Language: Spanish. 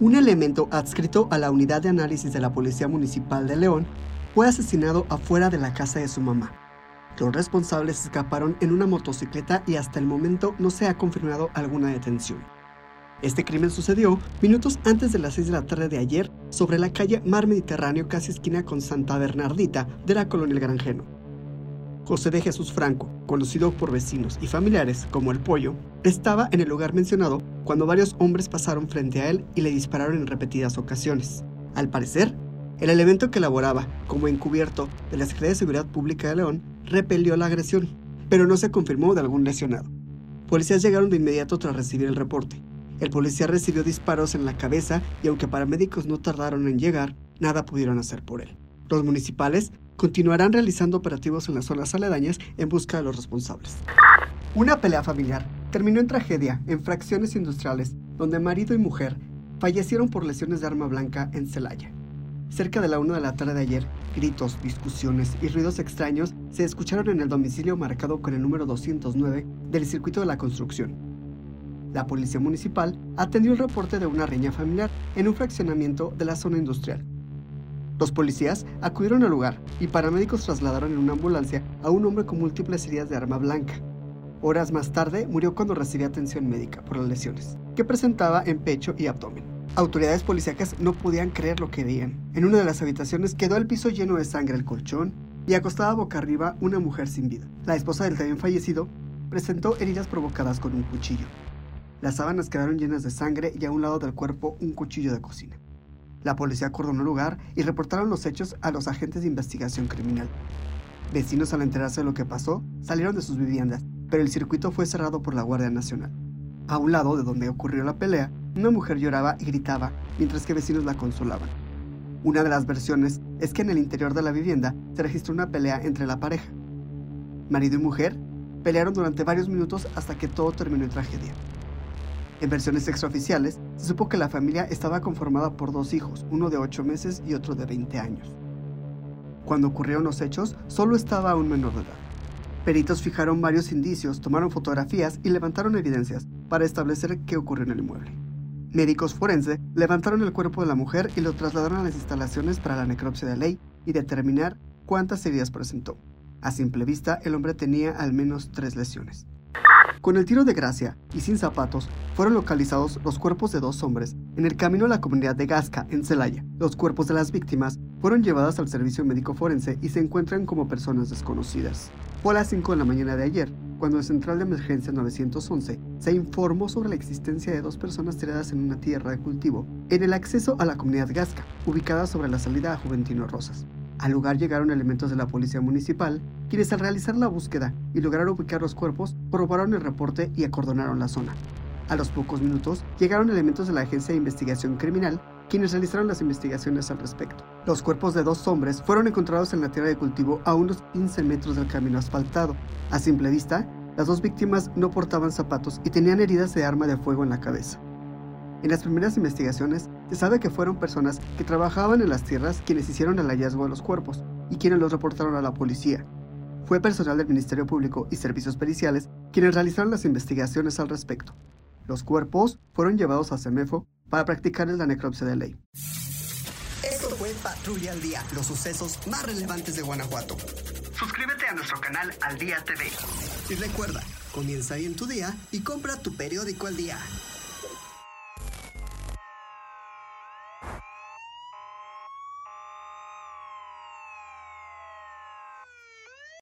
Un elemento adscrito a la unidad de análisis de la Policía Municipal de León fue asesinado afuera de la casa de su mamá. Los responsables escaparon en una motocicleta y hasta el momento no se ha confirmado alguna detención. Este crimen sucedió minutos antes de las 6 de la tarde de ayer sobre la calle Mar Mediterráneo casi esquina con Santa Bernardita de la colonia El Granjeno. José de Jesús Franco, conocido por vecinos y familiares como el Pollo, estaba en el lugar mencionado cuando varios hombres pasaron frente a él y le dispararon en repetidas ocasiones. Al parecer, el elemento que laboraba como encubierto de la Secretaría de Seguridad Pública de León repelió la agresión, pero no se confirmó de algún lesionado. Policías llegaron de inmediato tras recibir el reporte. El policía recibió disparos en la cabeza y aunque paramédicos no tardaron en llegar, nada pudieron hacer por él. Los municipales continuarán realizando operativos en las zonas aledañas en busca de los responsables. Una pelea familiar terminó en tragedia en fracciones industriales donde marido y mujer fallecieron por lesiones de arma blanca en Celaya. Cerca de la una de la tarde de ayer, gritos, discusiones y ruidos extraños se escucharon en el domicilio marcado con el número 209 del circuito de la construcción. La policía municipal atendió el reporte de una riña familiar en un fraccionamiento de la zona industrial. Los policías acudieron al lugar y paramédicos trasladaron en una ambulancia a un hombre con múltiples heridas de arma blanca. Horas más tarde murió cuando recibía atención médica por las lesiones que presentaba en pecho y abdomen. Autoridades policíacas no podían creer lo que veían. En una de las habitaciones quedó el piso lleno de sangre el colchón y acostada boca arriba una mujer sin vida. La esposa del también fallecido presentó heridas provocadas con un cuchillo. Las sábanas quedaron llenas de sangre y a un lado del cuerpo un cuchillo de cocina. La policía acordonó el lugar y reportaron los hechos a los agentes de investigación criminal. Vecinos al enterarse de lo que pasó salieron de sus viviendas, pero el circuito fue cerrado por la Guardia Nacional. A un lado de donde ocurrió la pelea, una mujer lloraba y gritaba, mientras que vecinos la consolaban. Una de las versiones es que en el interior de la vivienda se registró una pelea entre la pareja. Marido y mujer pelearon durante varios minutos hasta que todo terminó en tragedia. En versiones extraoficiales, se supo que la familia estaba conformada por dos hijos, uno de 8 meses y otro de 20 años. Cuando ocurrieron los hechos, solo estaba un menor de edad. Peritos fijaron varios indicios, tomaron fotografías y levantaron evidencias para establecer qué ocurrió en el inmueble. Médicos forenses levantaron el cuerpo de la mujer y lo trasladaron a las instalaciones para la necropsia de ley y determinar cuántas heridas presentó. A simple vista, el hombre tenía al menos tres lesiones. Con el tiro de gracia y sin zapatos, fueron localizados los cuerpos de dos hombres en el camino a la comunidad de Gasca, en Celaya. Los cuerpos de las víctimas fueron llevadas al servicio médico forense y se encuentran como personas desconocidas. Fue a las 5 de la mañana de ayer, cuando el Central de Emergencia 911 se informó sobre la existencia de dos personas tiradas en una tierra de cultivo en el acceso a la comunidad Gasca, ubicada sobre la salida a Juventino Rosas. Al lugar llegaron elementos de la policía municipal, quienes al realizar la búsqueda y lograr ubicar los cuerpos, corroboraron el reporte y acordonaron la zona. A los pocos minutos, llegaron elementos de la Agencia de Investigación Criminal, quienes realizaron las investigaciones al respecto. Los cuerpos de dos hombres fueron encontrados en la tierra de cultivo a unos 15 metros del camino asfaltado. A simple vista, las dos víctimas no portaban zapatos y tenían heridas de arma de fuego en la cabeza. En las primeras investigaciones, se sabe que fueron personas que trabajaban en las tierras quienes hicieron el hallazgo de los cuerpos y quienes los reportaron a la policía. Fue personal del Ministerio Público y Servicios Periciales quienes realizaron las investigaciones al respecto. Los cuerpos fueron llevados a CEMEFO para practicarles la necropsia de ley. Esto fue Patrulla al Día, los sucesos más relevantes de Guanajuato. Suscríbete a nuestro canal Al Día TV. Y recuerda, comienza ahí en tu día y compra tu periódico al día.